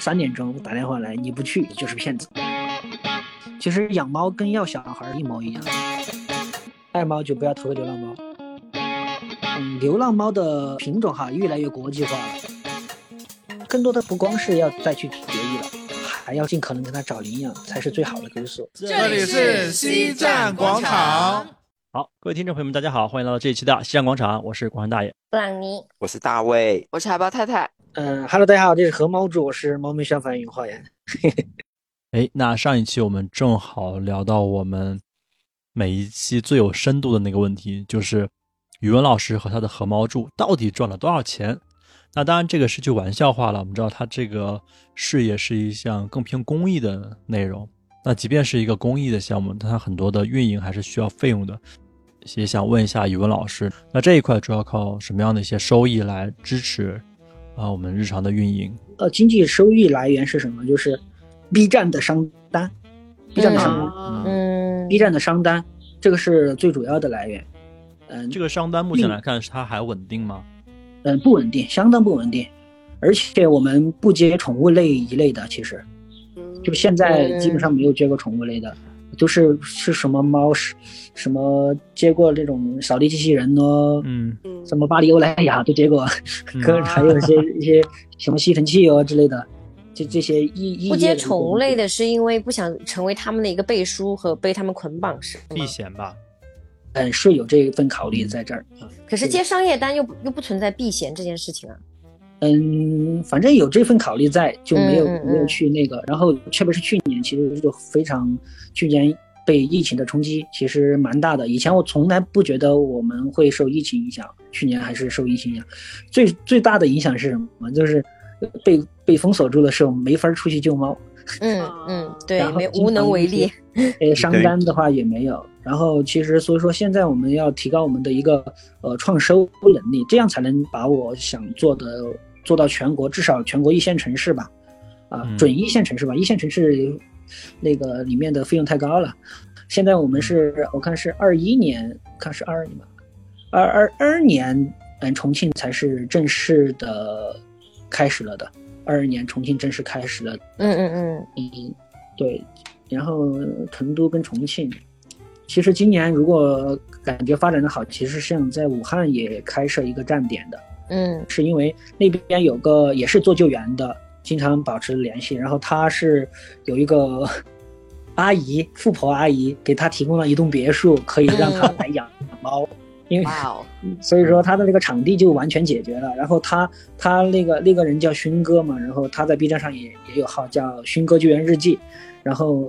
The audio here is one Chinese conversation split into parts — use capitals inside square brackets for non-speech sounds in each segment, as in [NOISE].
三点钟打电话来，你不去就是骗子。其实养猫跟要小孩一模一样，爱猫就不要投喂流浪猫。嗯，流浪猫的品种哈越来越国际化了，更多的不光是要再去绝育了，还要尽可能跟它找领养，才是最好的归宿。这里是西站广场。好，各位听众朋友们，大家好，欢迎来到这一期的西站广场，我是广汉大爷，布朗尼，我是大卫，我是海豹太太。嗯哈喽，大家好，这是何猫主，我是猫咪消防员花园。[LAUGHS] 哎，那上一期我们正好聊到我们每一期最有深度的那个问题，就是语文老师和他的河猫柱到底赚了多少钱？那当然这个是句玩笑话了，我们知道他这个事业是一项更偏公益的内容。那即便是一个公益的项目，但它很多的运营还是需要费用的。也想问一下语文老师，那这一块主要靠什么样的一些收益来支持啊我们日常的运营？呃，经济收益来源是什么？就是。B 站的商单，B 站的商单，嗯，B 站的商单，这个是最主要的来源。嗯，这个商单目前来看，它还稳定吗？嗯，不稳定，相当不稳定。而且我们不接宠物类一类的，其实，就现在基本上没有接过宠物类的，都是是什么猫是，什么接过这种扫地机器人呢，嗯，什么巴黎欧莱雅都接过，跟还有一些一些什么吸尘器哦之类的。就这些一不接宠物类的是因为不想成为他们的一个背书和被他们捆绑是避嫌吧？嗯，是有这一份考虑在这儿可是接商业单又又不存在避嫌这件事情啊。嗯，反正有这份考虑在，就没有没有去那个。然后特别是去年，其实就非常去年被疫情的冲击其实蛮大的。以前我从来不觉得我们会受疫情影响，去年还是受疫情影响。最最大的影响是什么？就是。被被封锁住的时候，没法出去救猫。[LAUGHS] 嗯嗯，对，没无能为力。呃，商单的话也没有。然后其实，所以说现在我们要提高我们的一个呃创收能力，这样才能把我想做的做到全国，至少全国一线城市吧。啊，准一线城市吧，一线城市那个里面的费用太高了。现在我们是我看是二一年，看是二二年吧，二二二年，嗯，重庆才是正式的。开始了的，二二年重庆正式开始了。嗯嗯嗯嗯，对。然后成都跟重庆，其实今年如果感觉发展的好，其实想在武汉也开设一个站点的。嗯，是因为那边有个也是做救援的，经常保持联系。然后他是有一个 [LAUGHS] 阿姨，富婆阿姨给他提供了一栋别墅，可以让他来养猫。因为，[LAUGHS] 所以说他的那个场地就完全解决了。然后他他那个那个人叫勋哥嘛，然后他在 B 站上也也有号叫勋哥救援日记。然后，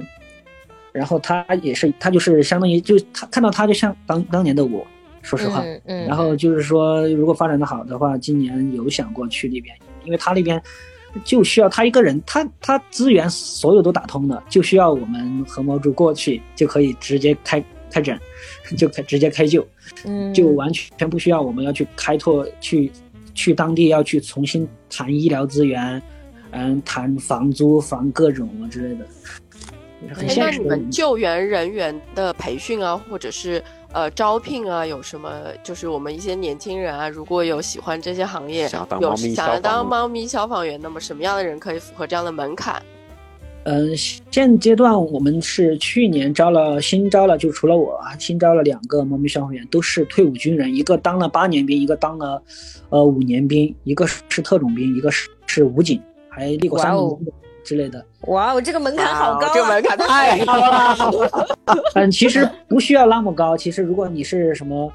然后他也是他就是相当于就他看到他就像当当年的我，说实话。嗯。然后就是说，如果发展的好的话，今年有想过去那边，因为他那边就需要他一个人，他他资源所有都打通了，就需要我们和猫主过去就可以直接开开诊。[LAUGHS] 就开直接开救，嗯，就完全不需要我们要去开拓去去当地要去重新谈医疗资源，嗯，谈房租房各种啊之类的。那你们救援人员的培训啊，或者是呃招聘啊，有什么？就是我们一些年轻人啊，如果有喜欢这些行业，有想要当猫咪消防员，那么什么样的人可以符合这样的门槛？嗯，现阶段我们是去年招了新招了，就除了我，新招了两个猫咪消防员，都是退伍军人，一个当了八年兵，一个当了呃五年兵，一个是特种兵，一个是是武警，还立过三等之类的。哇我，这个门槛好高，这个门槛太高了。[LAUGHS] 嗯，其实不需要那么高，其实如果你是什么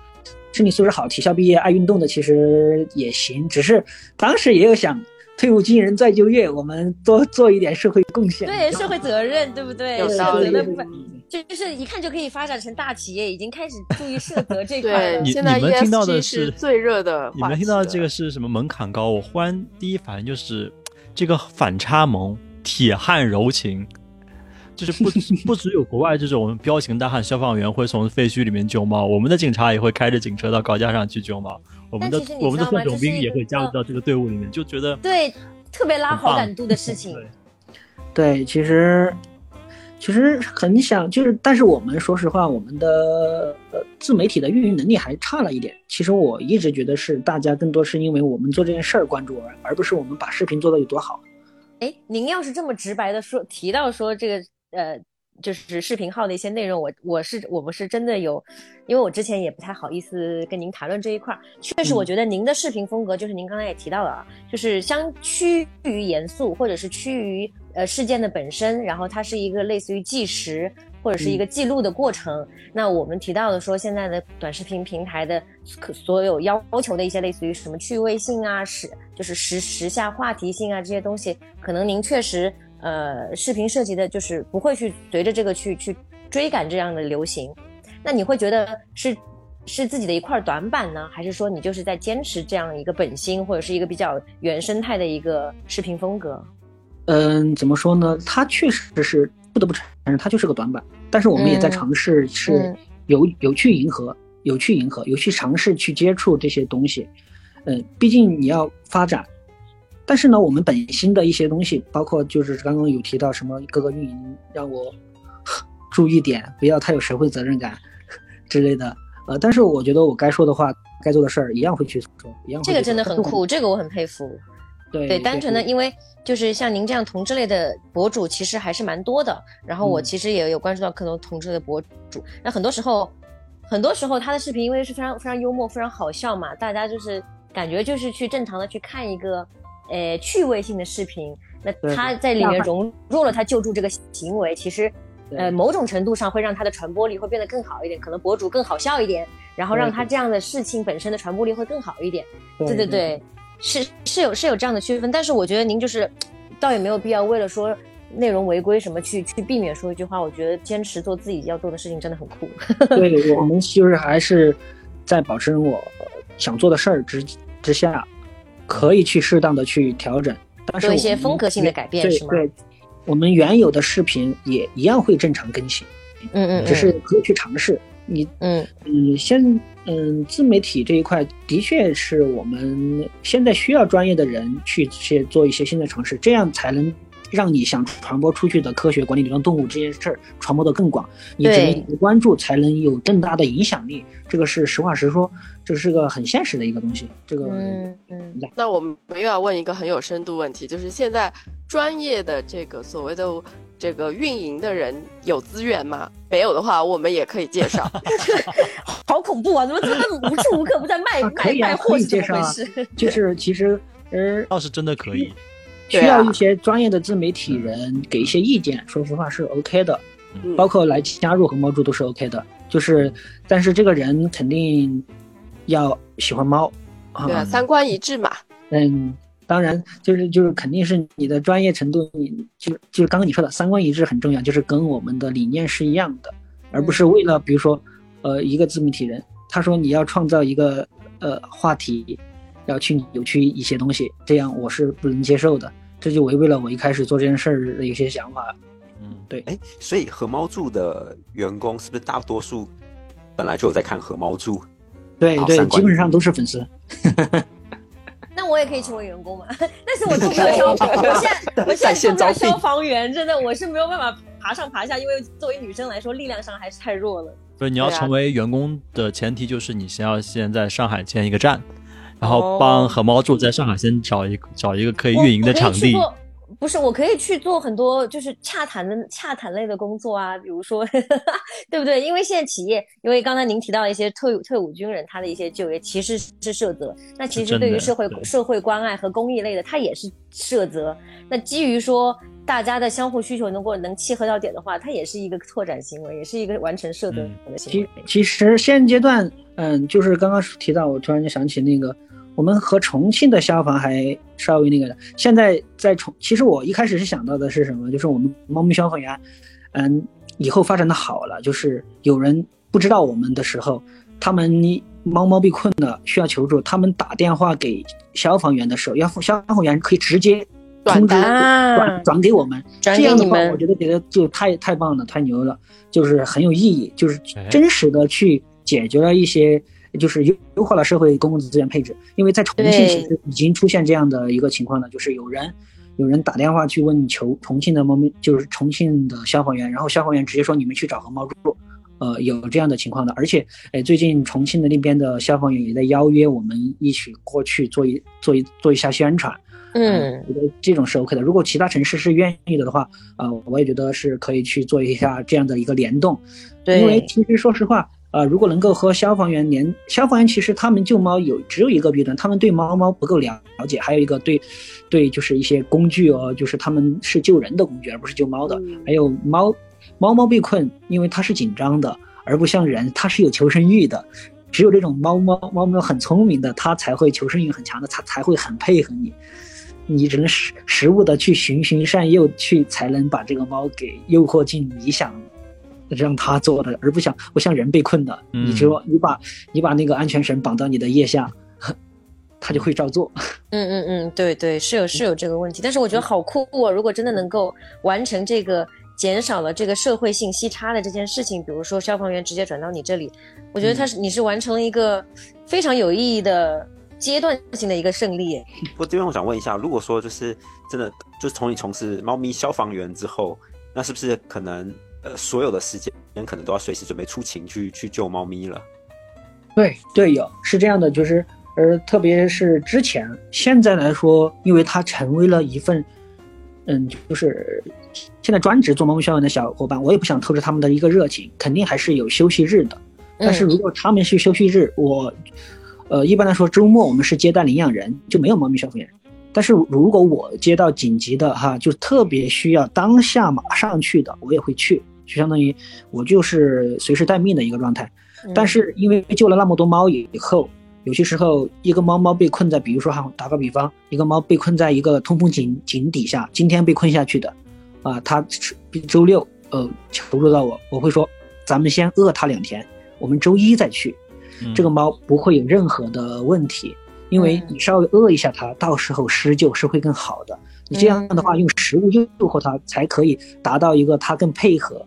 身体素质好、体校毕业、爱运动的，其实也行。只是当时也有想。退伍军人再就业，我们多做一点社会贡献，对社会责任，对不对？有道理的部分，就是一看就可以发展成大企业，已经开始注意社 [LAUGHS] 责这块。你你们听到的是最热的，你们听到的这个是什么门槛高？我忽然第一反应就是这个反差萌，铁汉柔情，就是不 [LAUGHS] 不只有国外这种彪形大汉消防员会从废墟里面救猫，我们的警察也会开着警车到高架上去救猫。我们的我们的特种兵也会加入到这个队伍里面，就觉得对特别拉好感度的事情。[LAUGHS] 对，其实其实很想就是，但是我们说实话，我们的呃自媒体的运营能力还差了一点。其实我一直觉得是大家更多是因为我们做这件事儿关注而，而不是我们把视频做的有多好。哎，您要是这么直白的说提到说这个呃。就是视频号的一些内容，我我是我不是真的有，因为我之前也不太好意思跟您谈论这一块儿。确实，我觉得您的视频风格，就是您刚才也提到了啊，就是相趋于严肃，或者是趋于呃事件的本身，然后它是一个类似于计时或者是一个记录的过程。那我们提到的说，现在的短视频平台的可所有要求的一些类似于什么趣味性啊，时就是时时下话题性啊这些东西，可能您确实。呃，视频涉及的就是不会去随着这个去去追赶这样的流行，那你会觉得是是自己的一块短板呢，还是说你就是在坚持这样一个本心，或者是一个比较原生态的一个视频风格？嗯，怎么说呢？它确实是不得不承认，它就是个短板。但是我们也在尝试，是有有去迎合，有去迎合，有去尝试去接触这些东西。嗯，毕竟你要发展。但是呢，我们本心的一些东西，包括就是刚刚有提到什么各个运营让我注意点，不要太有社会责任感之类的。呃，但是我觉得我该说的话、该做的事儿一样会去做，一样。这个真的很酷，这个我很佩服。对对，单纯的因为就是像您这样同志类的博主，其实还是蛮多的。然后我其实也有关注到可能同志的博主，那很多时候，很多时候他的视频因为是非常非常幽默、非常好笑嘛，大家就是感觉就是去正常的去看一个。呃，趣味性的视频，那他在里面融入了他救助这个行为，其实，呃，某种程度上会让他的传播力会变得更好一点，可能博主更好笑一点，然后让他这样的事情本身的传播力会更好一点。对对对，是是有是有这样的区分，但是我觉得您就是，倒也没有必要为了说内容违规什么去去避免说一句话，我觉得坚持做自己要做的事情真的很酷。[LAUGHS] 对我们就是还是在保持我想做的事儿之之下。可以去适当的去调整，做一些风格性的改变，是吗？对，我们原有的视频也一样会正常更新，嗯嗯，只是可以去尝试。你，嗯你，先，嗯，自媒体这一块的确是我们现在需要专业的人去去做一些新的尝试，这样才能。让你想传播出去的科学管理流浪动物这件事儿传播的更广，你只有关注才能有更大的影响力。这个是实话实说，这是个很现实的一个东西。这个，嗯嗯。那我们又要问一个很有深度问题，就是现在专业的这个所谓的这个运营的人有资源吗？没有的话，我们也可以介绍。[LAUGHS] 好恐怖啊！怎么怎么无处无刻不在卖 [LAUGHS] 卖卖货？介绍啊，[LAUGHS] 就是其实，呃，倒是真的可以。需要一些专业的自媒体人给一些意见，说实话是 OK 的，包括来加入和猫助都是 OK 的。就是，但是这个人肯定要喜欢猫，对啊，三观一致嘛。嗯，当然就是就是肯定是你的专业程度，你就就是刚刚你说的三观一致很重要，就是跟我们的理念是一样的，而不是为了比如说，呃，一个自媒体人他说你要创造一个呃话题。要去扭曲一些东西，这样我是不能接受的，这就违背了我一开始做这件事儿的一些想法。嗯，对。哎，所以和猫住的员工是不是大多数本来就有在看和猫住？对对，基本上都是粉丝。[LAUGHS] 那我也可以成为员工嘛？[LAUGHS] 但是我做不了消防，我现在 [LAUGHS] 我现在做不了消防员，真的我是没有办法爬上爬下，因为作为女生来说，力量上还是太弱了。不是，你要成为员工的前提就是你先要先在上海建一个站。然后帮和猫住在上海先找一找一个可以运营的场地。不是，我可以去做很多就是洽谈的洽谈类的工作啊，比如说，[LAUGHS] 对不对？因为现在企业，因为刚才您提到一些退伍退伍军人他的一些就业其实是涉责，那其实对于社会社会关爱和公益类的，他也是涉责。那基于说大家的相互需求能够能契合到点的话，它也是一个拓展行为，也是一个完成社责的行为。其其实现阶段，嗯，就是刚刚提到，我突然就想起那个。我们和重庆的消防还稍微那个的，现在在重，其实我一开始是想到的是什么？就是我们猫咪消防员，嗯，以后发展的好了，就是有人不知道我们的时候，他们猫猫被困了需要求助，他们打电话给消防员的时候，要消防员可以直接通知转转给我们，这样的话，我觉得觉得就太太棒了，太牛了，就是很有意义，就是真实的去解决了一些。就是优优化了社会公共资源配置，因为在重庆其实已经出现这样的一个情况了，就是有人有人打电话去问求重庆的猫咪，就是重庆的消防员，然后消防员直接说你们去找和猫住，呃，有这样的情况的，而且，哎，最近重庆的那边的消防员也在邀约我们一起过去做一做一做一下宣传，嗯，我觉得这种是 OK 的。如果其他城市是愿意的的话，呃，我也觉得是可以去做一下这样的一个联动。对，因为其实说实话，呃，如果能够和消防员联，消防员其实他们救猫有只有一个弊端，他们对猫猫不够了了解，还有一个对，对就是一些工具哦，就是他们是救人的工具，而不是救猫的。还有猫，猫猫被困，因为它是紧张的，而不像人，它是有求生欲的。只有这种猫猫猫猫很聪明的，它才会求生欲很强的，它才会很配合你。你只能实实物的去循循善诱，去才能把这个猫给诱惑进理想让他做的，而不想不像人被困的。你说你把你把那个安全绳绑到你的腋下，[LAUGHS] 他就会照做。[LAUGHS] 嗯嗯嗯，对对，是有是有这个问题，但是我觉得好酷哦！如果真的能够完成这个减少了这个社会信息差的这件事情，比如说消防员直接转到你这里，我觉得他是你是完成了一个非常有意义的。阶段性的一个胜利。不过这边我想问一下，如果说就是真的，就是从你从事猫咪消防员之后，那是不是可能呃所有的时间可能都要随时准备出勤去去救猫咪了？对对，有是这样的，就是呃特别是之前，现在来说，因为它成为了一份，嗯，就是现在专职做猫咪消防的小伙伴，我也不想透支他们的一个热情，肯定还是有休息日的。但是如果他们是休息日，我。呃，一般来说，周末我们是接待领养人，就没有猫咪消防员。但是如果我接到紧急的哈，就特别需要当下马上去的，我也会去，就相当于我就是随时待命的一个状态。但是因为救了那么多猫以后，有些时候一个猫猫被困在，比如说哈，打个比方，一个猫被困在一个通风井井底下，今天被困下去的，啊，它周六呃求助到我，我会说，咱们先饿它两天，我们周一再去。这个猫不会有任何的问题，因为你稍微饿一下它，到时候施救是会更好的。你这样的话，用食物诱惑它，才可以达到一个它更配合。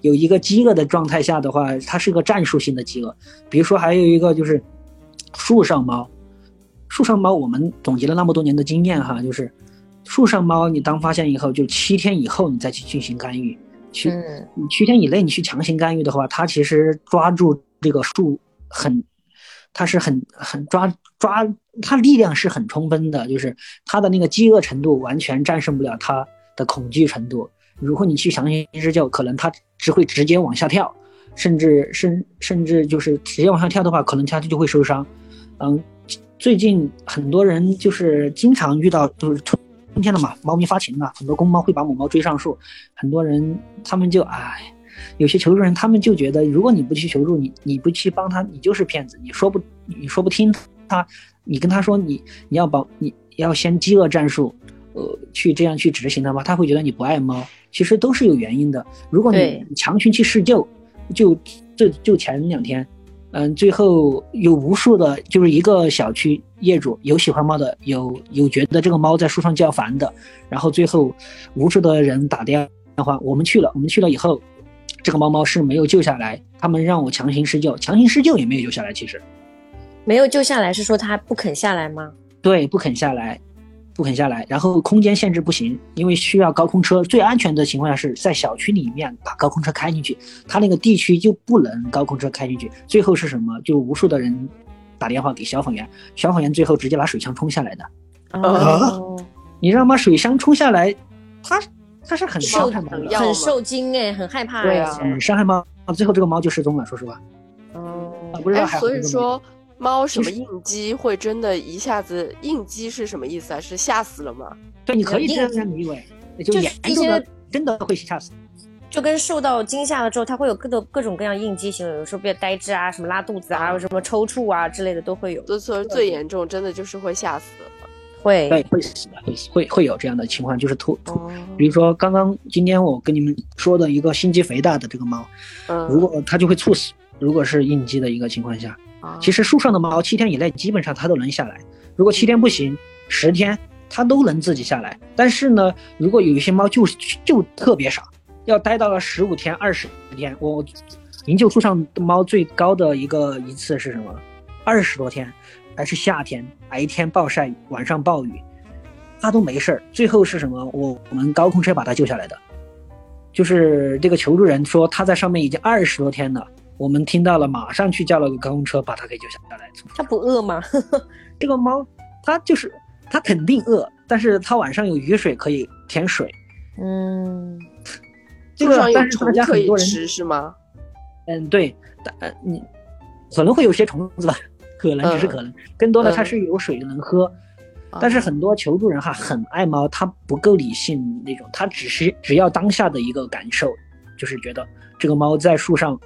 有一个饥饿的状态下的话，它是个战术性的饥饿。比如说，还有一个就是树上猫，树上猫我们总结了那么多年的经验哈，就是树上猫，你当发现以后，就七天以后你再去进行干预。去，你七天以内你去强行干预的话，它其实抓住这个树。很，它是很很抓抓，它力量是很充分的，就是它的那个饥饿程度完全战胜不了它的恐惧程度。如果你去强行施救，可能它只会直接往下跳，甚至甚甚至就是直接往下跳的话，可能它就会受伤。嗯，最近很多人就是经常遇到，就是春春天了嘛，猫咪发情了，很多公猫会把母猫追上树，很多人他们就唉。有些求助人，他们就觉得，如果你不去求助，你你不去帮他，你就是骗子。你说不，你说不听他，你跟他说你你要保，你要先饥饿战术，呃，去这样去执行的话，他会觉得你不爱猫。其实都是有原因的。如果你强行去施救，就就就前两天，嗯，最后有无数的，就是一个小区业主有喜欢猫的，有有觉得这个猫在树上叫烦的，然后最后无数的人打电话，我们去了，我们去了以后。这个猫猫是没有救下来，他们让我强行施救，强行施救也没有救下来。其实，没有救下来是说它不肯下来吗？对，不肯下来，不肯下来。然后空间限制不行，因为需要高空车。最安全的情况下是在小区里面把高空车开进去，它那个地区就不能高空车开进去。最后是什么？就无数的人打电话给消防员，消防员最后直接拿水枪冲下来的。[LAUGHS] 哦，你让把水枪冲下来，他。他是很伤害猫，很受惊哎，很害怕。对啊，很伤害猫，最后这个猫就失踪了。说实话，哦，不知道还。所以说，猫什么应激会真的一下子应激是什么意思啊？是吓死了吗？对，你可以这样理解，就严重的真的会吓死。就跟受到惊吓了之后，它会有各种各种各样应激行为，有时候变呆滞啊，什么拉肚子啊，有什么抽搐啊之类的都会有。所以说最严重，真的就是会吓死。会对会死的，会会会有这样的情况，就是突突，比如说刚刚今天我跟你们说的一个心肌肥大的这个猫，嗯，如果它就会猝死，如果是应激的一个情况下，其实树上的猫七天以内基本上它都能下来，如果七天不行，十天它都能自己下来，但是呢，如果有一些猫就就特别傻，要待到了十五天、二十天，我营救树上的猫最高的一个一次是什么？二十多天。还是夏天，白天暴晒，晚上暴雨，它都没事儿。最后是什么？我我们高空车把它救下来的，就是这个求助人说他在上面已经二十多天了。我们听到了，马上去叫了个高空车把它给救下来。它不饿吗？[LAUGHS] 这个猫，它就是它肯定饿，但是它晚上有雨水可以舔水。嗯，这个但是大家很多人吃是吗？嗯，对，但你可能会有些虫子吧，可能只是可能，更多的它是有水能喝。但是很多求助人哈很爱猫，他不够理性那种，他只是只要当下的一个感受，就是觉得这个猫在树上，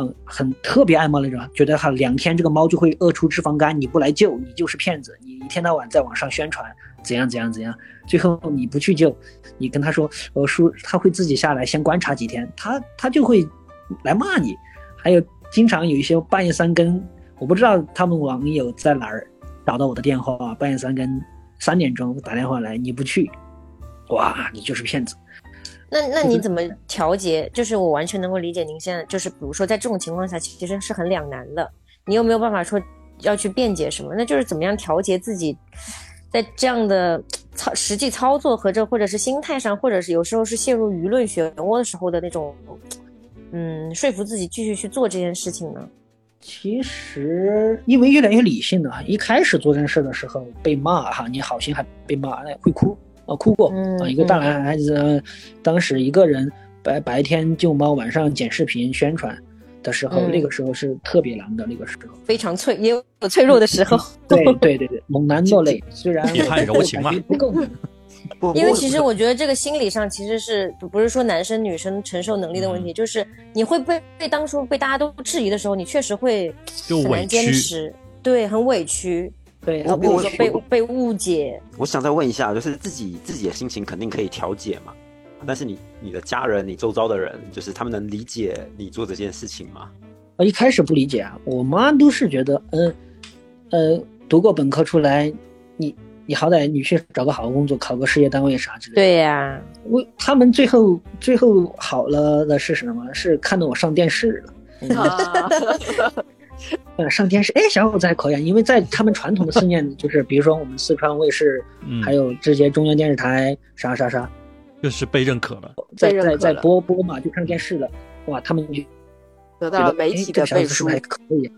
嗯，很特别爱猫那种，觉得哈两天这个猫就会饿出脂肪肝，你不来救你就是骗子，你一天到晚在网上宣传怎样怎样怎样，最后你不去救，你跟他说呃树他会自己下来先观察几天，他他就会来骂你，还有经常有一些半夜三更，我不知道他们网友在哪儿。找到我的电话，半夜三更三点钟打电话来，你不去，哇，你就是骗子。那那你怎么调节？就是我完全能够理解您现在，就是比如说在这种情况下，其实是很两难的。你有没有办法说要去辩解什么？那就是怎么样调节自己，在这样的操实际操作和这或者是心态上，或者是有时候是陷入舆论漩涡的时候的那种，嗯，说服自己继续去做这件事情呢？其实，因为越来越理性了。一开始做这件事的时候被骂哈，你好心还被骂，会哭啊，哭过啊。一个大男孩子，当时一个人白白天救猫，晚上剪视频宣传的时候，那个时候是特别难的，那个时候非常脆，也有脆弱的时候。[LAUGHS] 对对对对，猛男落泪，虽然也太柔情了，[LAUGHS] 不够。因为其实我觉得这个心理上其实是不是说男生女生承受能力的问题，就是你会被被当初被大家都质疑的时候，你确实会很难坚持，对，很委屈，对，比如说被被误解。我想再问一下，就是自己自己的心情肯定可以调节嘛，但是你你的家人、你周遭的人，就是他们能理解你做这件事情吗？我一开始不理解啊，我妈都是觉得，嗯，呃，读过本科出来，你。你好歹你去找个好工作，考个事业单位啥之类的。对呀，我他们最后最后好了的是什么？是看到我上电视了。[LAUGHS] 呃，上电视，哎，小伙子还可以，因为在他们传统的思念，就是比如说我们四川卫视，还有这些中央电视台，啥啥啥，就是被认可了，在在在播播嘛，就看电视了。哇，他们就得到了媒体的背书，还可以。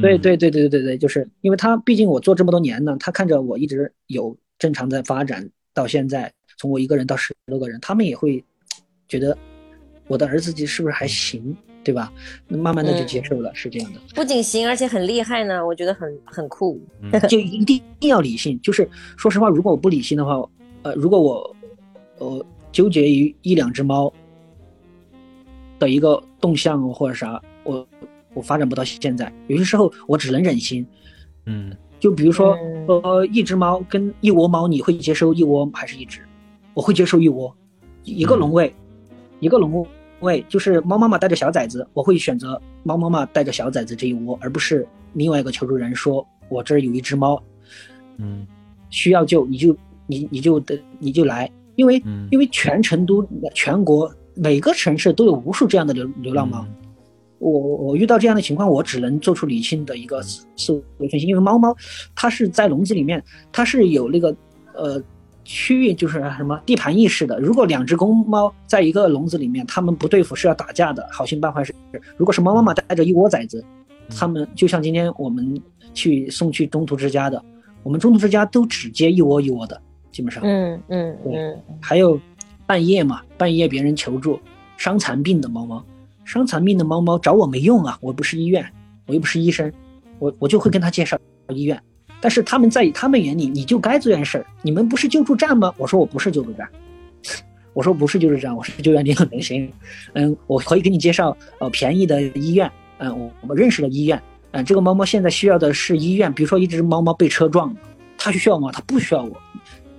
对对对对对对对，就是因为他毕竟我做这么多年呢，他看着我一直有正常在发展到现在，从我一个人到十多个人，他们也会觉得我的儿子是不是还行，对吧？那慢慢的就接受了，是这样的。不仅行，而且很厉害呢，我觉得很很酷。[LAUGHS] 就一定一定要理性，就是说实话，如果我不理性的话，呃，如果我呃纠结于一两只猫的一个动向或者啥，我。我发展不到现在，有些时候我只能忍心，嗯，就比如说，呃，一只猫跟一窝猫，你会接受一窝还是一只？我会接受一窝，一个笼位，一个笼位，就是猫妈妈带着小崽子，我会选择猫妈妈带着小崽子这一窝，而不是另外一个求助人说，我这儿有一只猫，嗯，需要救，你就你你就得你就来，因为因为全成都全国每个城市都有无数这样的流流浪猫。我我遇到这样的情况，我只能做出理性的一个思维分析，因为猫猫它是在笼子里面，它是有那个呃区域，就是什么地盘意识的。如果两只公猫在一个笼子里面，它们不对付是要打架的，好心办坏事。如果是猫妈妈带着一窝崽子，它们就像今天我们去送去中途之家的，我们中途之家都只接一窝一窝的，基本上。嗯嗯嗯。还有半夜嘛，半夜别人求助伤残病的猫猫。伤残病的猫猫找我没用啊，我不是医院，我又不是医生，我我就会跟他介绍医院。但是他们在他们眼里，你就该做件事儿。你们不是救助站吗？我说我不是救助站，我说不是救助站，我是救援点能行。嗯，我可以给你介绍呃便宜的医院，嗯，我我们认识的医院。嗯，这个猫猫现在需要的是医院，比如说一只猫猫被车撞了，它需要吗？它不需要我，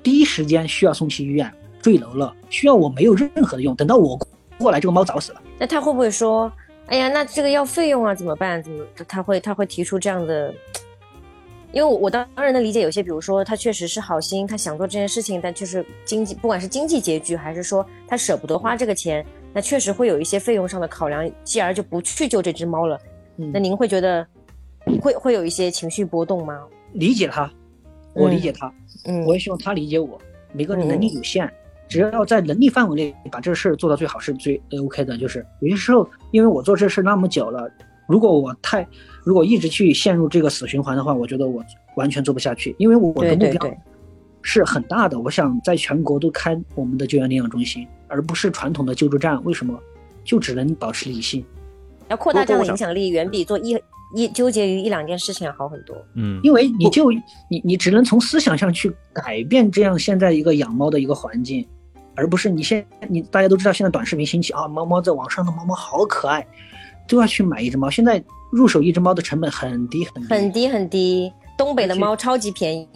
第一时间需要送去医院，坠楼了，需要我没有任何的用。等到我。过来，这个猫早死了。那他会不会说：“哎呀，那这个要费用啊，怎么办？怎么？”他会他会提出这样的，因为我我当然能理解，有些比如说他确实是好心，他想做这件事情，但就是经济，不管是经济拮据，还是说他舍不得花这个钱，那确实会有一些费用上的考量，继而就不去救这只猫了。那您会觉得会会有一些情绪波动吗？理解他，我理解他，嗯，我也希望他理解我。每个人能力有限。只要在能力范围内把这个事儿做到最好是最 OK 的。就是有些时候，因为我做这事那么久了，如果我太如果一直去陷入这个死循环的话，我觉得我完全做不下去。因为我的目标，是很大的。我想在全国都开我们的救援领养中心，而不是传统的救助站。为什么？就只能保持理性。要扩大这样的影响力，远比做一一纠结于一两件事情要好很多。嗯，因为你就你你只能从思想上去改变这样现在一个养猫的一个环境，而不是你现你大家都知道现在短视频兴起啊，猫猫在网上的猫猫好可爱，都要去买一只猫。现在入手一只猫的成本很低很低很低很低，东北的猫超级便宜。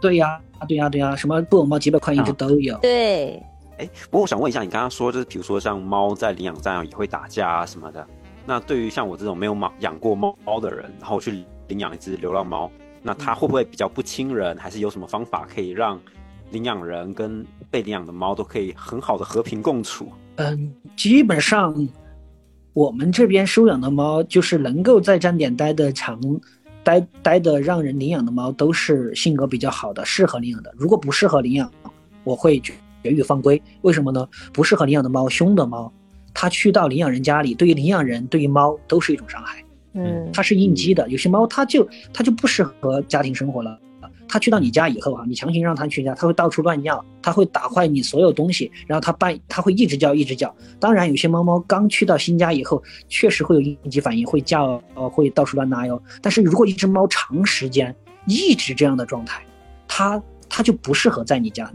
对呀对呀对呀，什么布偶猫几百块一只都有。对，哎，不过我想问一下，你刚刚说就是比如说像猫在领养站也会打架啊什么的。那对于像我这种没有猫养过猫猫的人，然后去领养一只流浪猫，那它会不会比较不亲人？还是有什么方法可以让领养人跟被领养的猫都可以很好的和平共处？嗯，基本上我们这边收养的猫，就是能够在站点待的长、待待的让人领养的猫，都是性格比较好的，适合领养的。如果不适合领养，我会绝育放归。为什么呢？不适合领养的猫，凶的猫。它去到领养人家里，对于领养人，对于猫都是一种伤害。嗯，它是应激的。有些猫它就它就不适合家庭生活了。它去到你家以后啊，你强行让它去家，它会到处乱尿，它会打坏你所有东西，然后它半它会一直叫一直叫。当然，有些猫猫刚去到新家以后，确实会有应激反应，会叫呃会到处乱拉哟。但是如果一只猫长时间一直这样的状态，它它就不适合在你家。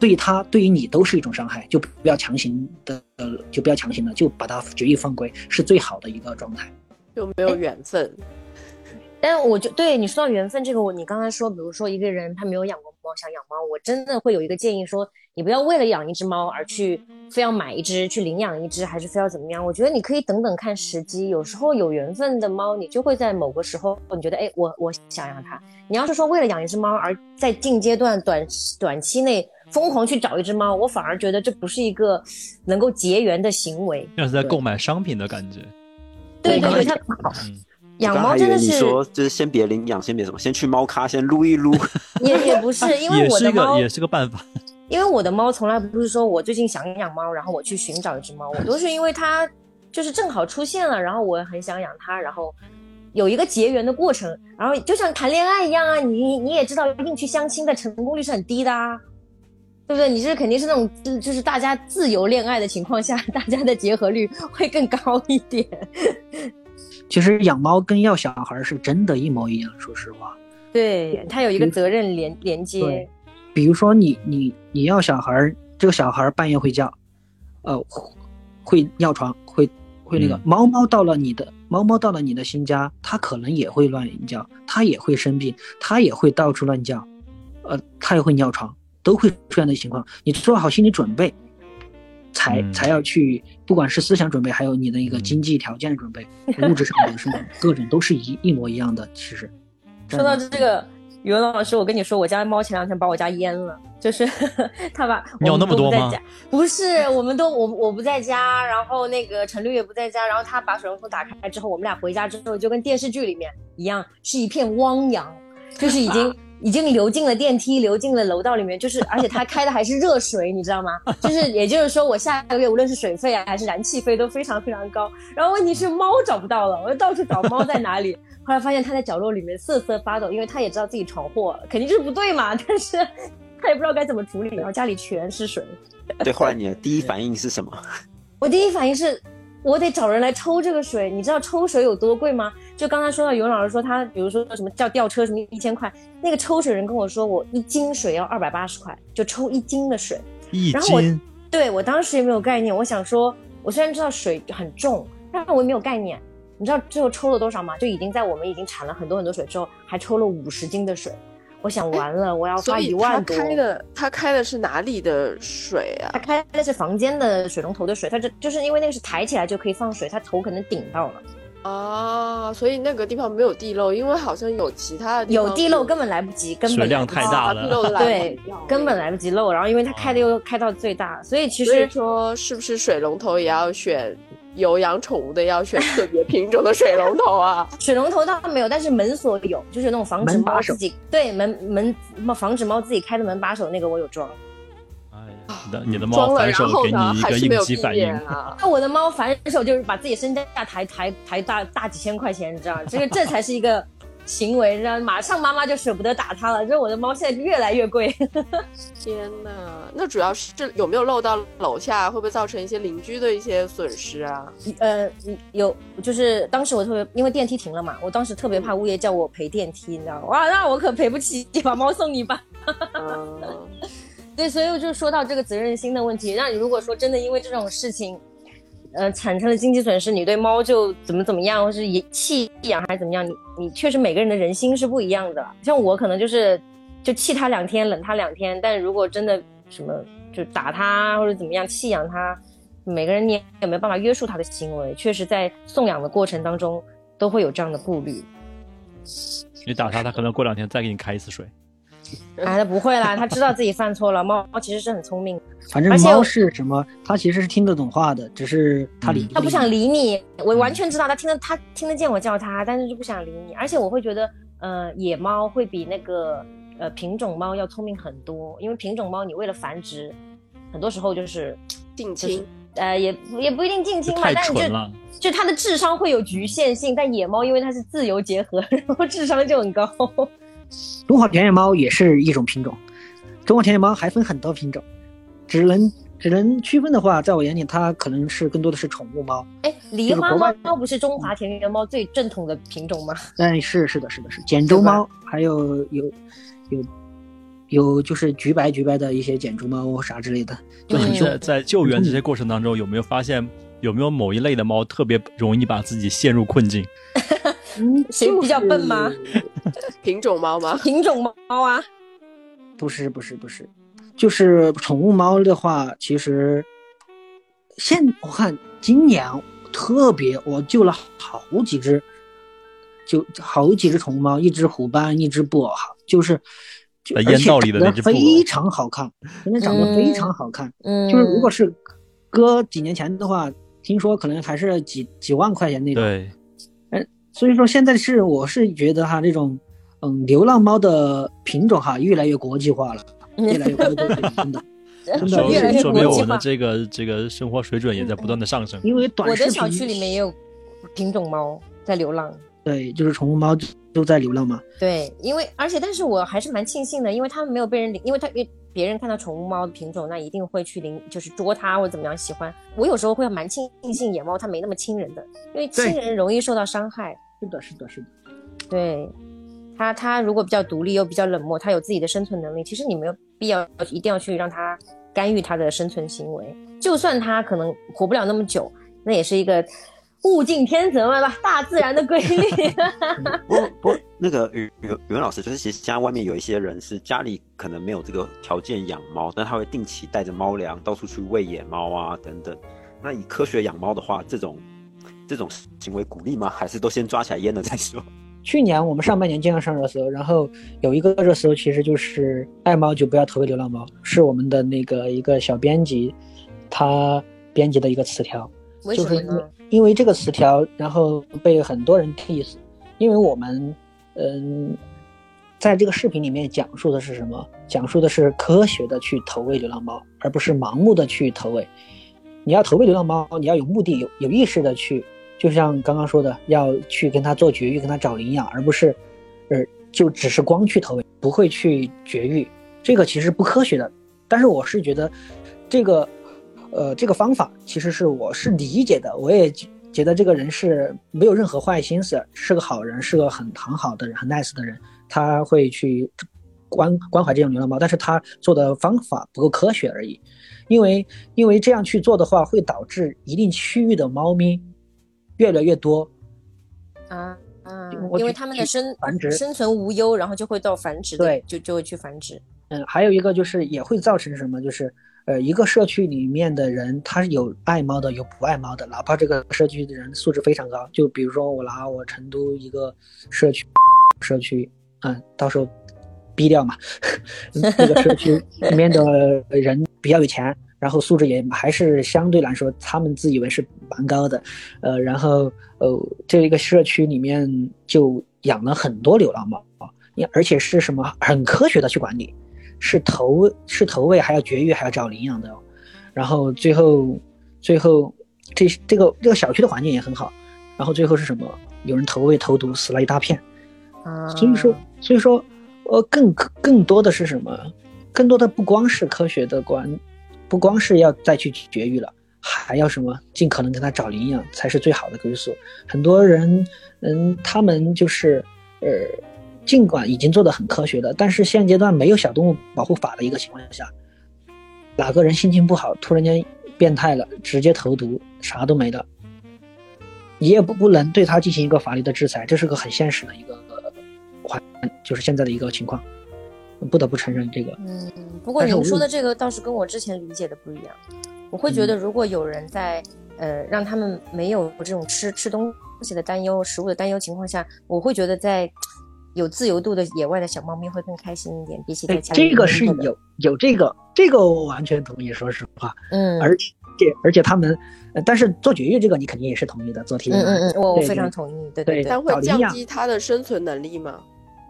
对于他，对于你都是一种伤害，就不要强行的，呃，就不要强行的，就把它绝育放归，是最好的一个状态。有没有缘分？但我就对你说到缘分这个，我你刚才说，比如说一个人他没有养过猫，想养猫，我真的会有一个建议说，你不要为了养一只猫而去非要买一只，去领养一只，还是非要怎么样？我觉得你可以等等看时机，有时候有缘分的猫，你就会在某个时候，你觉得哎，我我想养它。你要是说为了养一只猫而在近阶段短短期内。疯狂去找一只猫，我反而觉得这不是一个能够结缘的行为，像是在购买商品的感觉。对对对，它养猫真的是说就是先别领养，先别什么，先去猫咖先撸一撸。[LAUGHS] 也也不是，因为我的猫也是个办法。因为我的猫从来不是说我最近想养猫，然后我去寻找一只猫，我都是因为它就是正好出现了，然后我很想养它，然后有一个结缘的过程，然后就像谈恋爱一样啊，你你也知道，一定去相亲的成功率是很低的啊。对不对？你这肯定是那种，就是大家自由恋爱的情况下，大家的结合率会更高一点。其实养猫跟要小孩是真的一模一样，说实话。对，它有一个责任连连接。比如说你你你要小孩，这个小孩半夜会叫，呃，会尿床，会会那个。猫猫到了你的猫猫到了你的新家，它可能也会乱叫，它也会生病，它也会到处乱叫，呃，它也会尿床。都会出现的情况，你做好心理准备，才才要去，不管是思想准备，还有你的一个经济条件的准备，物质上的是各种都是一一模一样的。其实，说到这个，语文老师，我跟你说，我家猫前两天把我家淹了，就是 [LAUGHS] 他把有那么多吗？不是，我们都我我不在家，然后那个陈绿也不在家，然后他把水龙头打开之后，我们俩回家之后就跟电视剧里面一样，是一片汪洋，就是已经。已经流进了电梯，流进了楼道里面，就是而且它开的还是热水，你知道吗？就是也就是说，我下个月无论是水费啊还是燃气费都非常非常高。然后问题是猫找不到了，我就到处找猫在哪里。[LAUGHS] 后来发现它在角落里面瑟瑟发抖，因为它也知道自己闯祸，肯定就是不对嘛。但是它也不知道该怎么处理，然后家里全是水。对，后来你的第一反应是什么？我第一反应是。我得找人来抽这个水，你知道抽水有多贵吗？就刚才说到尤老师说他，比如说什么叫吊车什么一千块，那个抽水人跟我说我一斤水要二百八十块，就抽一斤的水。一斤。对我当时也没有概念，我想说，我虽然知道水很重，但我也没有概念。你知道最后抽了多少吗？就已经在我们已经产了很多很多水之后，还抽了五十斤的水。我想完了，我要花一万多。他开的他开的是哪里的水啊？他开的是房间的水龙头的水，他这就是因为那个是抬起来就可以放水，他头可能顶到了。啊，所以那个地方没有地漏，因为好像有其他的地有地漏根本来不及，根本水量太大了，对，根本来不及漏。然后因为它开的又开到最大，所以其实说是不是水龙头也要选？有养宠物的要选特别品种的水龙头啊，[LAUGHS] 水龙头倒没有，但是门锁有，就是那种防止猫自己对门门防止猫自己开的门把手那个我有装。你的你的猫反手给你一个应激反应啊！那我的猫反手就是把自己身价抬抬抬大大几千块钱，你知道这个这才是一个行为，然后马上妈妈就舍不得打它了。这我的猫现在越来越贵。[LAUGHS] 天哪，那主要是这有没有漏到楼下？会不会造成一些邻居的一些损失啊？呃，有，就是当时我特别因为电梯停了嘛，我当时特别怕物业叫我赔电梯，你知道吗？哇，那我可赔不起，把猫送你吧。[LAUGHS] 对，所以我就说到这个责任心的问题。那如果说真的因为这种事情。呃，产生了经济损失，你对猫就怎么怎么样，或是弃养还是怎么样？你你确实每个人的人心是不一样的。像我可能就是就气它两天，冷它两天。但如果真的什么就打它或者怎么样弃养它，每个人你也没有办法约束它的行为。确实，在送养的过程当中都会有这样的顾虑。你打它，它可能过两天再给你开一次水。[LAUGHS] 哎，他不会啦，他知道自己犯错了。猫猫其实是很聪明，[LAUGHS] 反正猫是什么，它其实是听得懂话的，只是它理它不想理你。我完全知道它听得它听得见我叫它，但是就不想理你。而且我会觉得，呃，野猫会比那个呃品种猫要聪明很多，因为品种猫你为了繁殖，很多时候就是近亲，呃，也也不一定近亲嘛，但是就就它的智商会有局限性。但野猫因为它是自由结合，[LAUGHS] 然后智商就很高。中华田园猫也是一种品种，中华田园猫还分很多品种，只能只能区分的话，在我眼里，它可能是更多的是宠物猫。哎，狸花猫猫不是中华田园猫最正统的品种吗？[LAUGHS] 哎，是是的，是的，是简州猫，还有有有有就是橘白橘白的一些简州猫啥之类的。就在在救援这些过程当中，有没有发现有没有某一类的猫特别容易把自己陷入困境？[LAUGHS] 嗯，谁比较笨吗？[LAUGHS] 品种猫吗？品种猫啊？不是，不是，不是，就是宠物猫的话，其实现我看今年特别，我救了好几只，就好几只宠物猫，一只虎斑，一只布偶哈，就是烟道里的那只非常好看，真的长得非常好看。嗯，就是如果是搁几年前的话，听说可能还是几几万块钱那种。对。所以说现在是我是觉得哈这种嗯流浪猫的品种哈越来越国际化了，越来越 [LAUGHS] 国际化，真的，真的说明我们的这个这个生活水准也在不断的上升。因为短我的小区里面也有品种猫在流浪，对，就是宠物猫都在流浪嘛。对，因为而且但是我还是蛮庆幸的，因为它们没有被人领，因为他因为别人看到宠物猫的品种，那一定会去领，就是捉它或者怎么样喜欢。我有时候会蛮庆幸野猫它没那么亲人的，因为亲人容易受到伤害。是的，是的，是的，对，他他如果比较独立又比较冷漠，他有自己的生存能力，其实你没有必要一定要去让他干预他的生存行为，就算他可能活不了那么久，那也是一个物竞天择嘛吧，大自然的规律。[LAUGHS] 不不，那个语语语文老师，就是其实家外面有一些人是家里可能没有这个条件养猫，但他会定期带着猫粮到处去喂野猫啊等等。那以科学养猫的话，这种。这种行为鼓励吗？还是都先抓起来阉了再说？[LAUGHS] 去年我们上半年经常上热搜，然后有一个热搜其实就是爱猫就不要投喂流浪猫，是我们的那个一个小编辑他编辑的一个词条，就是因为因为这个词条，然后被很多人 diss，因为我们嗯，在这个视频里面讲述的是什么？讲述的是科学的去投喂流浪猫，而不是盲目的去投喂。你要投喂流浪猫，你要有目的、有有意识的去。就像刚刚说的，要去跟它做绝育，跟它找领养，而不是，呃，就只是光去投喂，不会去绝育，这个其实不科学的。但是我是觉得，这个，呃，这个方法其实是我是理解的，我也觉得这个人是没有任何坏心思，是个好人，是个很很好的人，很 nice 的人，他会去关关怀这种流浪猫，但是他做的方法不够科学而已，因为因为这样去做的话，会导致一定区域的猫咪。越来越多啊啊！因为他们的生繁殖生存无忧，然后就会到繁殖，对，就就会去繁殖。嗯，还有一个就是也会造成什么？就是呃，一个社区里面的人，他是有爱猫的，有不爱猫的，哪怕这个社区的人素质非常高。就比如说我拿我成都一个社区社区，嗯，到时候逼掉嘛，[LAUGHS] 那个社区里面的人比较有钱。然后素质也还是相对来说，他们自以为是蛮高的，呃，然后呃，这一个社区里面就养了很多流浪猫，而且是什么很科学的去管理，是投是投喂，还要绝育，还要找领养的，然后最后最后这这个这个小区的环境也很好，然后最后是什么？有人投喂投毒死了一大片，所以说，所以说，呃，更更多的是什么？更多的不光是科学的观，不光是要再去绝育了，还要什么？尽可能给它找领养才是最好的归宿。很多人，嗯，他们就是，呃，尽管已经做的很科学了，但是现阶段没有小动物保护法的一个情况下，哪个人心情不好，突然间变态了，直接投毒，啥都没了。你也不不能对他进行一个法律的制裁，这是个很现实的一个环，就是现在的一个情况，不得不承认这个。嗯，不过您说的这个倒是跟我之前理解的不一样。我会觉得，如果有人在呃让他们没有这种吃吃东西的担忧、食物的担忧情况下，我会觉得在有自由度的野外的小猫咪会更开心一点，比起在家里。这个是有有这个，这个我完全同意。说实话，嗯，而且而且他们。但是做绝育这个你肯定也是同意的，做题。嗯嗯嗯，我非常同意。对对。但会降低它的生存能力吗？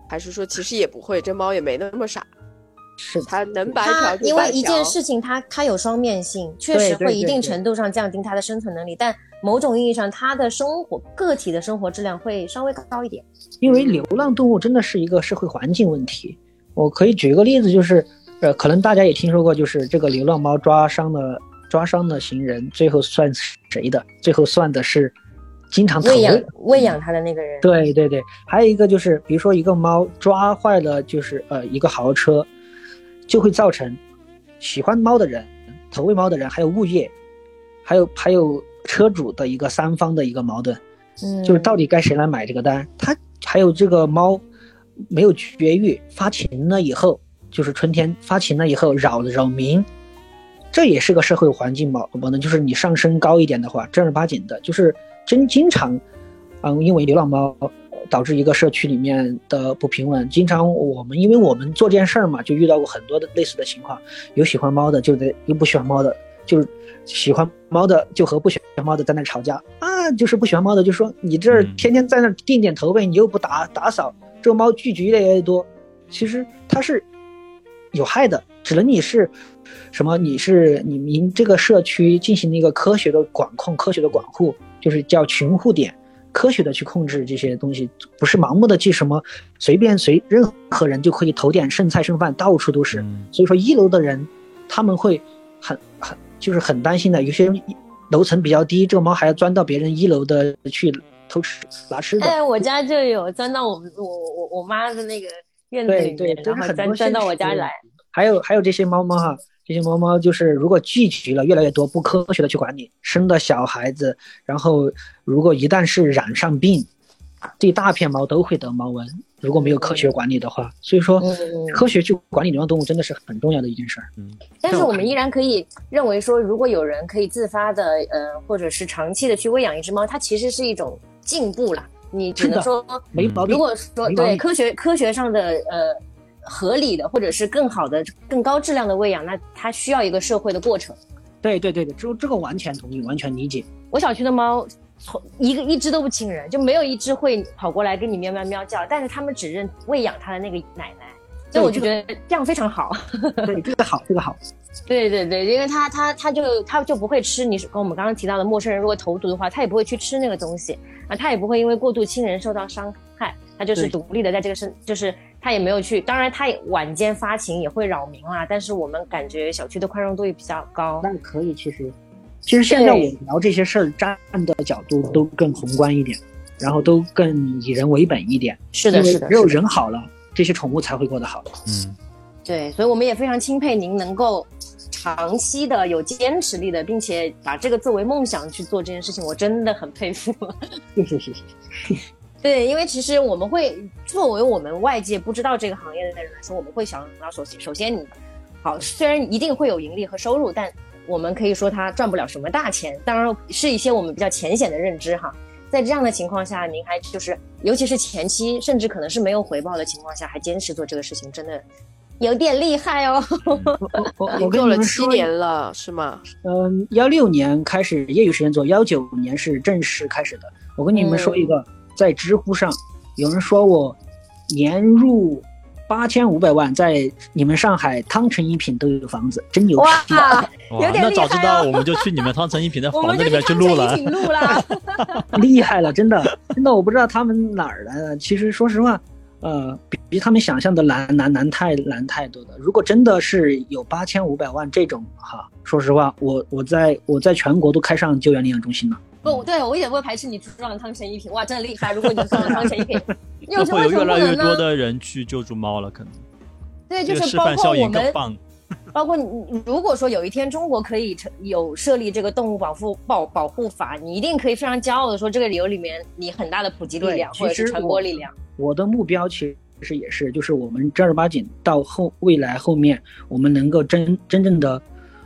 还是说其实也不会？这猫也没那么傻，[LAUGHS] 是它能白条因为一件事情，它它有双面性，确实会一定程度上降低它的生存能力。但某种意义上，它的生活个体的生活质量会稍微高一点。因为流浪动物真的是一个社会环境问题。我可以举一个例子，就是呃，可能大家也听说过，就是这个流浪猫抓伤了。抓伤的行人最后算谁的？最后算的是经常喂养喂养它的那个人。对对对，还有一个就是，比如说一个猫抓坏了，就是呃一个豪车，就会造成喜欢猫的人、投喂猫的人，还有物业，还有还有车主的一个三方的一个矛盾。嗯，就是到底该谁来买这个单？他还有这个猫没有绝育发情了以后，就是春天发情了以后扰扰民。这也是个社会环境嘛，可能就是你上升高一点的话，正儿八经的，就是真经常，嗯，因为流浪猫导致一个社区里面的不平稳。经常我们因为我们做这件事儿嘛，就遇到过很多的类似的情况，有喜欢猫的就得有不喜欢猫的，就是喜欢猫的就和不喜欢猫的在那吵架啊，就是不喜欢猫的就说你这天天在那定点投喂，你又不打打扫，这个猫聚集越来越多，其实它是有害的，只能你是。什么？你是你您这个社区进行了一个科学的管控、科学的管护，就是叫群护点，科学的去控制这些东西，不是盲目的去什么随便随任何人就可以投点剩菜剩饭，到处都是。所以说一楼的人他们会很很就是很担心的，有些楼层比较低，这个猫还要钻到别人一楼的去偷吃拿吃的。哎，我家就有钻到我们我我我妈的那个院子里面，然后钻钻到我家来。还有还有这些猫猫哈。这些猫猫就是，如果聚集了越来越多，不科学的去管理，生的小孩子，然后如果一旦是染上病，这一大片猫都会得猫瘟。如果没有科学管理的话，所以说科学去管理流浪动物真的是很重要的一件事儿。嗯，但是我们依然可以认为说，如果有人可以自发的，呃，或者是长期的去喂养一只猫，它其实是一种进步了。你只能说没毛病。如果说对科学科学上的呃。合理的，或者是更好的、更高质量的喂养，那它需要一个社会的过程。对对对对，这这个完全同意，完全理解。我小区的猫，从一个一只都不亲人，就没有一只会跑过来跟你喵喵喵叫，但是他们只认喂养它的那个奶奶，所以我就觉得这样非常好。[LAUGHS] 对，这个好，这个好。对对对，因为它它它就它就不会吃你跟我们刚刚提到的陌生人如果投毒的话，它也不会去吃那个东西啊，它也不会因为过度亲人受到伤害，它就是独立的在这个生就是。他也没有去，当然他晚间发情也会扰民啦。但是我们感觉小区的宽容度也比较高。那可以，其实，其实现在我聊这些事儿，站的角度都更宏观一点，然后都更以人为本一点。是的，是的，只有人好了，这些宠物才会过得好。嗯，对，所以我们也非常钦佩您能够长期的有坚持力的，并且把这个作为梦想去做这件事情，我真的很佩服。[LAUGHS] 谢谢，谢谢。对，因为其实我们会作为我们外界不知道这个行业的人来说，我们会想到首先，首先你好，虽然一定会有盈利和收入，但我们可以说它赚不了什么大钱。当然是一些我们比较浅显的认知哈。在这样的情况下，您还就是，尤其是前期，甚至可能是没有回报的情况下，还坚持做这个事情，真的有点厉害哦。我我 [LAUGHS] 做了七年了，是吗？嗯，幺六年开始业余时间做，幺九年是正式开始的。我跟你们说一个。在知乎上，有人说我年入八千五百万，在你们上海汤臣一品都有房子，真牛！哇，有点那早知道我们就去你们汤臣一品的 [LAUGHS] 房子里面去录了。录了，[LAUGHS] 厉害了，真的，真的，我不知道他们哪儿的。其实说实话，呃，比比他们想象的难难难太难太多了。如果真的是有八千五百万这种哈，说实话，我我在我在全国都开上救援领养中心了。不，对我一点不会排斥你壮汤臣一品，哇，真的厉害！如果你壮汤臣一品，[LAUGHS] 又会有越来越多的人去救助猫了，可能。对，就是包括我们，[LAUGHS] 包括你，如果说有一天中国可以成有设立这个动物保护保保护法，你一定可以非常骄傲的说，这个理由里面你很大的普及力量或者是传播力量。我的目标其实也是，就是我们正儿八经到后未来后面，我们能够真真正的，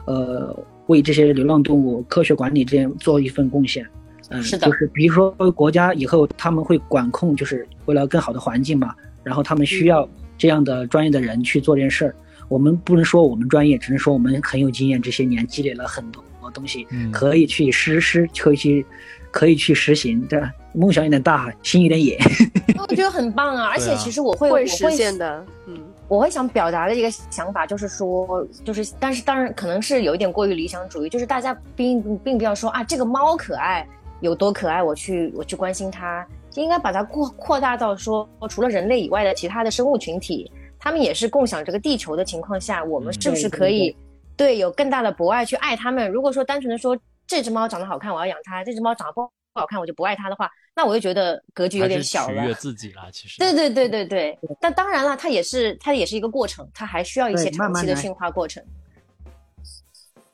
呃，为这些流浪动物科学管理这样做一份贡献。嗯，是的，就是比如说国家以后他们会管控，就是为了更好的环境嘛，然后他们需要。这样的专业的人去做这件事儿，我们不能说我们专业，只能说我们很有经验。这些年积累了很多东西，可以去实施，可以去，可以去实行。对，梦想有点大，心有点野。[LAUGHS] 我觉得很棒啊！而且其实我会会实现的。嗯，我会想表达的一个想法就是说，就是，但是当然可能是有一点过于理想主义，就是大家并并不要说啊，这个猫可爱有多可爱，我去我去关心它。应该把它扩扩大到说，除了人类以外的其他的生物群体，他们也是共享这个地球的情况下，我们是不是可以对有更大的博爱去爱他们？如果说单纯的说这只猫长得好看，我要养它；这只猫长得不不好看，我就不爱它的话，那我就觉得格局有点小了。取悦自己了，其实。对对对对对，但当然了，它也是它也是一个过程，它还需要一些长期的驯化过程。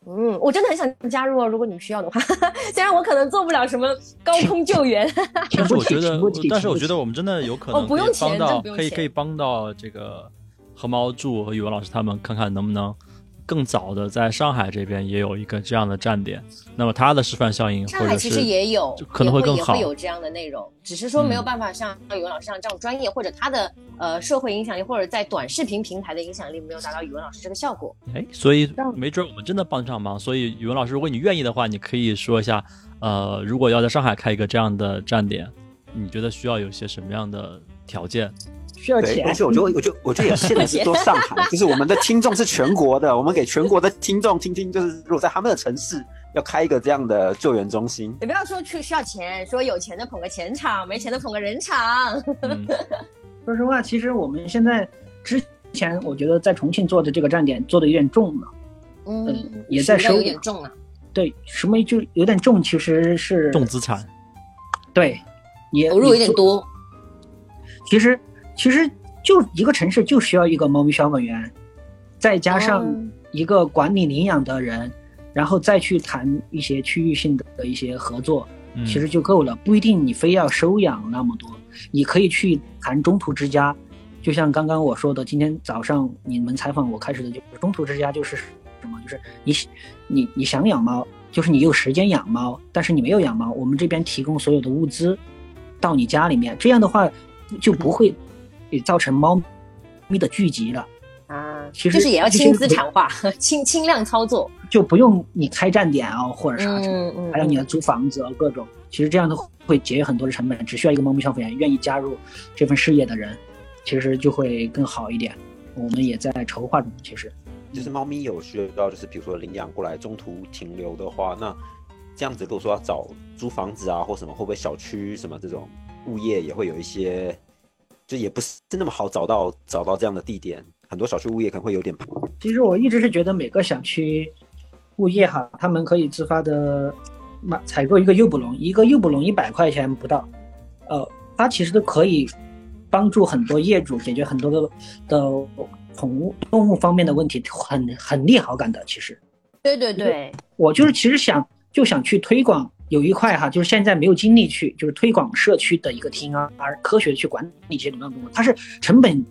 嗯，我真的很想加入哦，如果你们需要的话。[LAUGHS] 虽然我可能做不了什么高空救援，[LAUGHS] 但是我觉得，但是我觉得我们真的有可能帮到，可以可以帮到这个和猫柱和语文老师他们，看看能不能。更早的，在上海这边也有一个这样的站点，那么它的示范效应，上海其实也有，可能会更好，也会有这样的内容，只是说没有办法像语文老师像这样专业，或者他的呃社会影响力，或者在短视频平台的影响力没有达到语文老师这个效果。哎，所以没准我们真的帮上忙。所以语文老师，如果你愿意的话，你可以说一下，呃，如果要在上海开一个这样的站点，你觉得需要有些什么样的条件？需要钱，而且我觉得，我觉得我觉得也限制 [LAUGHS] 多上海，就是我们的听众是全国的，我们给全国的听众听听，就是如果在他们的城市要开一个这样的救援中心，也不要说去需要钱，说有钱的捧个钱场，没钱的捧个人场。[LAUGHS] 说实话，其实我们现在之前，我觉得在重庆做的这个站点做的有点重了，嗯，也在收有点重了。对，什么就有点重，其实是重资产。对，也投入有点多。其实。其实就一个城市就需要一个猫咪消防员，再加上一个管理领养的人，然后再去谈一些区域性的的一些合作，其实就够了。不一定你非要收养那么多，你可以去谈中途之家。就像刚刚我说的，今天早上你们采访我开始的就是中途之家，就是什么？就是你你你想养猫，就是你有时间养猫，但是你没有养猫，我们这边提供所有的物资到你家里面，这样的话就不会。造成猫咪的聚集了啊，其实就是也要轻资产化、[LAUGHS] 轻轻量操作，就不用你开站点啊或者啥，嗯嗯还有你的租房子啊各种，其实这样的会节约很多的成本，只需要一个猫咪消费员愿意加入这份事业的人，其实就会更好一点。我们也在筹划中，其实。就是猫咪有需要，就是比如说领养过来中途停留的话，那这样子如果说要找租房子啊或什么，会不会小区什么这种物业也会有一些？就也不是那么好找到找到这样的地点，很多小区物业可能会有点。其实我一直是觉得每个小区物业哈，他们可以自发的买采购一个诱捕笼，一个诱捕笼一百块钱不到，呃，它其实都可以帮助很多业主解决很多的的宠物动物方面的问题，很很利好感的。其实，对对对，我就是其实想就想去推广。有一块哈，就是现在没有精力去，就是推广社区的一个厅啊，而科学去管理这些流浪动物，它是成本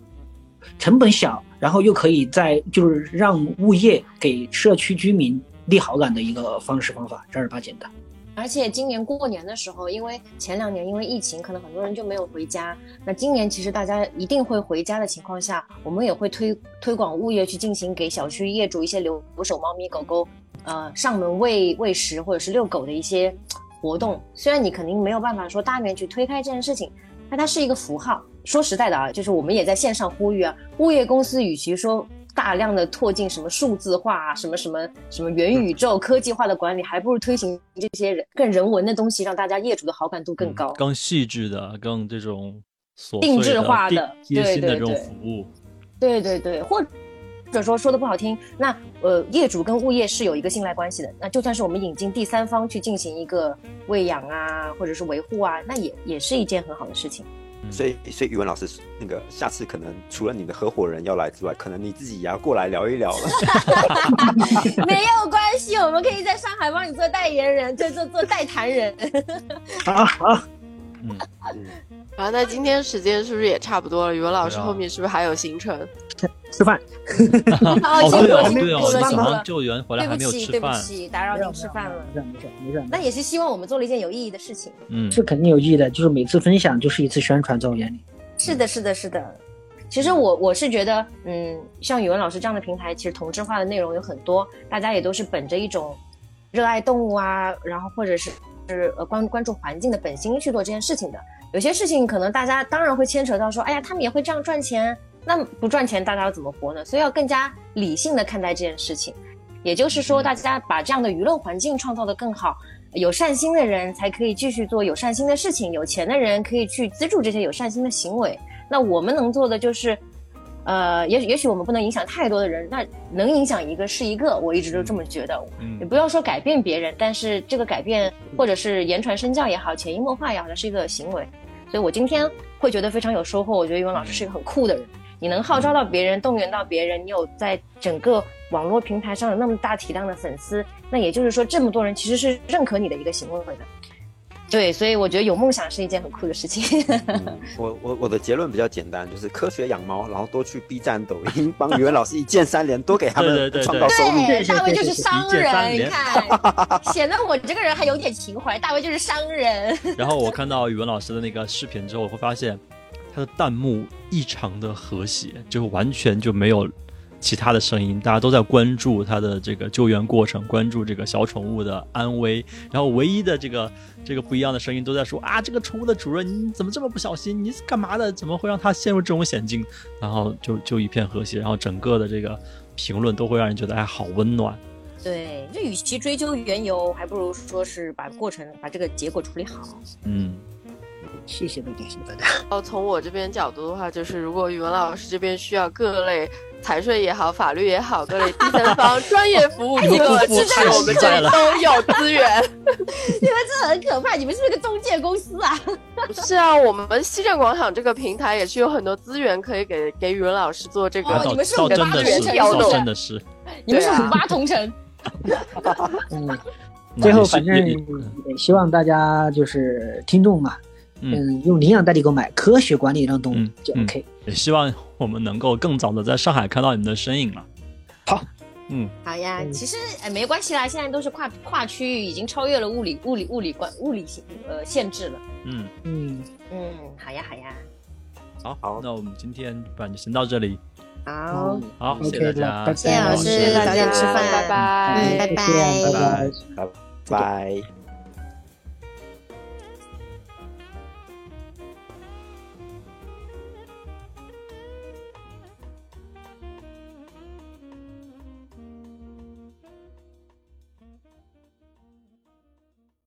成本小，然后又可以在就是让物业给社区居民立好感的一个方式方法，正儿八经的。而且今年过年的时候，因为前两年因为疫情，可能很多人就没有回家。那今年其实大家一定会回家的情况下，我们也会推推广物业去进行给小区业主一些留守猫咪狗狗。呃，上门喂喂食或者是遛狗的一些活动，虽然你肯定没有办法说大面去推开这件事情，但它是一个符号。说实在的啊，就是我们也在线上呼吁啊，物业公司与其说大量的拓进什么数字化啊，什么什么什么元宇宙科技化的管理，还不如推行这些人更人文的东西，让大家业主的好感度更高，更细致的，更这种定制化的、贴心的这种服务。对对对，或或者说说的不好听，那呃业主跟物业是有一个信赖关系的。那就算是我们引进第三方去进行一个喂养啊，或者是维护啊，那也也是一件很好的事情。所以，所以语文老师那个下次可能除了你的合伙人要来之外，可能你自己也要过来聊一聊了。[LAUGHS] 没有关系，我们可以在上海帮你做代言人，就做做代谈人。好好。嗯，然后那今天时间是不是也差不多了？语文老师后面是不是还有行程？吃饭。[LAUGHS] 哦对哦对哦，早上救援回来还没有吃饭。对不起，打扰您吃饭了。没事没事没事。那也是希望我们做了一件有意义的事情。嗯，是肯定有意义的，就是每次分享就是一次宣传，在我眼里。是的，是的，是的。其实我我是觉得，嗯，像语文老师这样的平台，其实同质化的内容有很多，大家也都是本着一种热爱动物啊，然后或者是。是呃关关注环境的本心去做这件事情的，有些事情可能大家当然会牵扯到说，哎呀，他们也会这样赚钱，那不赚钱大家要怎么活呢？所以要更加理性的看待这件事情，也就是说，大家把这样的舆论环境创造的更好，有善心的人才可以继续做有善心的事情，有钱的人可以去资助这些有善心的行为。那我们能做的就是。呃，也许也许我们不能影响太多的人，那能影响一个是一个，我一直都这么觉得。嗯，也不要说改变别人，但是这个改变或者是言传身教也好，潜移默化也好，它是一个行为。所以我今天会觉得非常有收获。我觉得语文老师是一个很酷的人，你能号召到别人，动员到别人，你有在整个网络平台上有那么大体量的粉丝，那也就是说这么多人其实是认可你的一个行为的。对，所以我觉得有梦想是一件很酷的事情。我我我的结论比较简单，就是科学养猫，然后多去 B 站、抖音帮语文老师一键三连，多给他们创造收入。对，大卫就是商人，你看，显得我这个人还有点情怀。大卫就是商人。[LAUGHS] 然后我看到语文老师的那个视频之后，我会发现他的弹幕异常的和谐，就完全就没有。其他的声音，大家都在关注他的这个救援过程，关注这个小宠物的安危。然后唯一的这个这个不一样的声音都在说啊，这个宠物的主人你怎么这么不小心？你是干嘛的？怎么会让它陷入这种险境？然后就就一片和谐，然后整个的这个评论都会让人觉得哎，好温暖。对，就与其追究缘由，还不如说是把过程把这个结果处理好。嗯。谢谢大家，谢谢大家。哦，从我这边角度的话，就是如果语文老师这边需要各类财税也好、法律也好，各类第三方 [LAUGHS] 专业服务机构，其实我们这里都有资源。[LAUGHS] 你们这很可怕，你们是不是个中介公司啊？是啊，我们西站广场这个平台也是有很多资源可以给给语文老师做这个。你们是五八同城，真的是，你们是五八同城。[LAUGHS] 嗯，最后反正也希望大家就是听众嘛。嗯，用领养代替购买，科学管理让动物就 OK。也希望我们能够更早的在上海看到你们的身影了。好，嗯，好呀。其实哎，没关系啦，现在都是跨跨区域，已经超越了物理物理物理关物理呃限制了。嗯。嗯。嗯，好呀好呀。好，好，那我们今天不然就先到这里。好，好，谢谢大家，谢谢老师，大家。吃饭，拜拜，拜拜，拜拜，拜拜。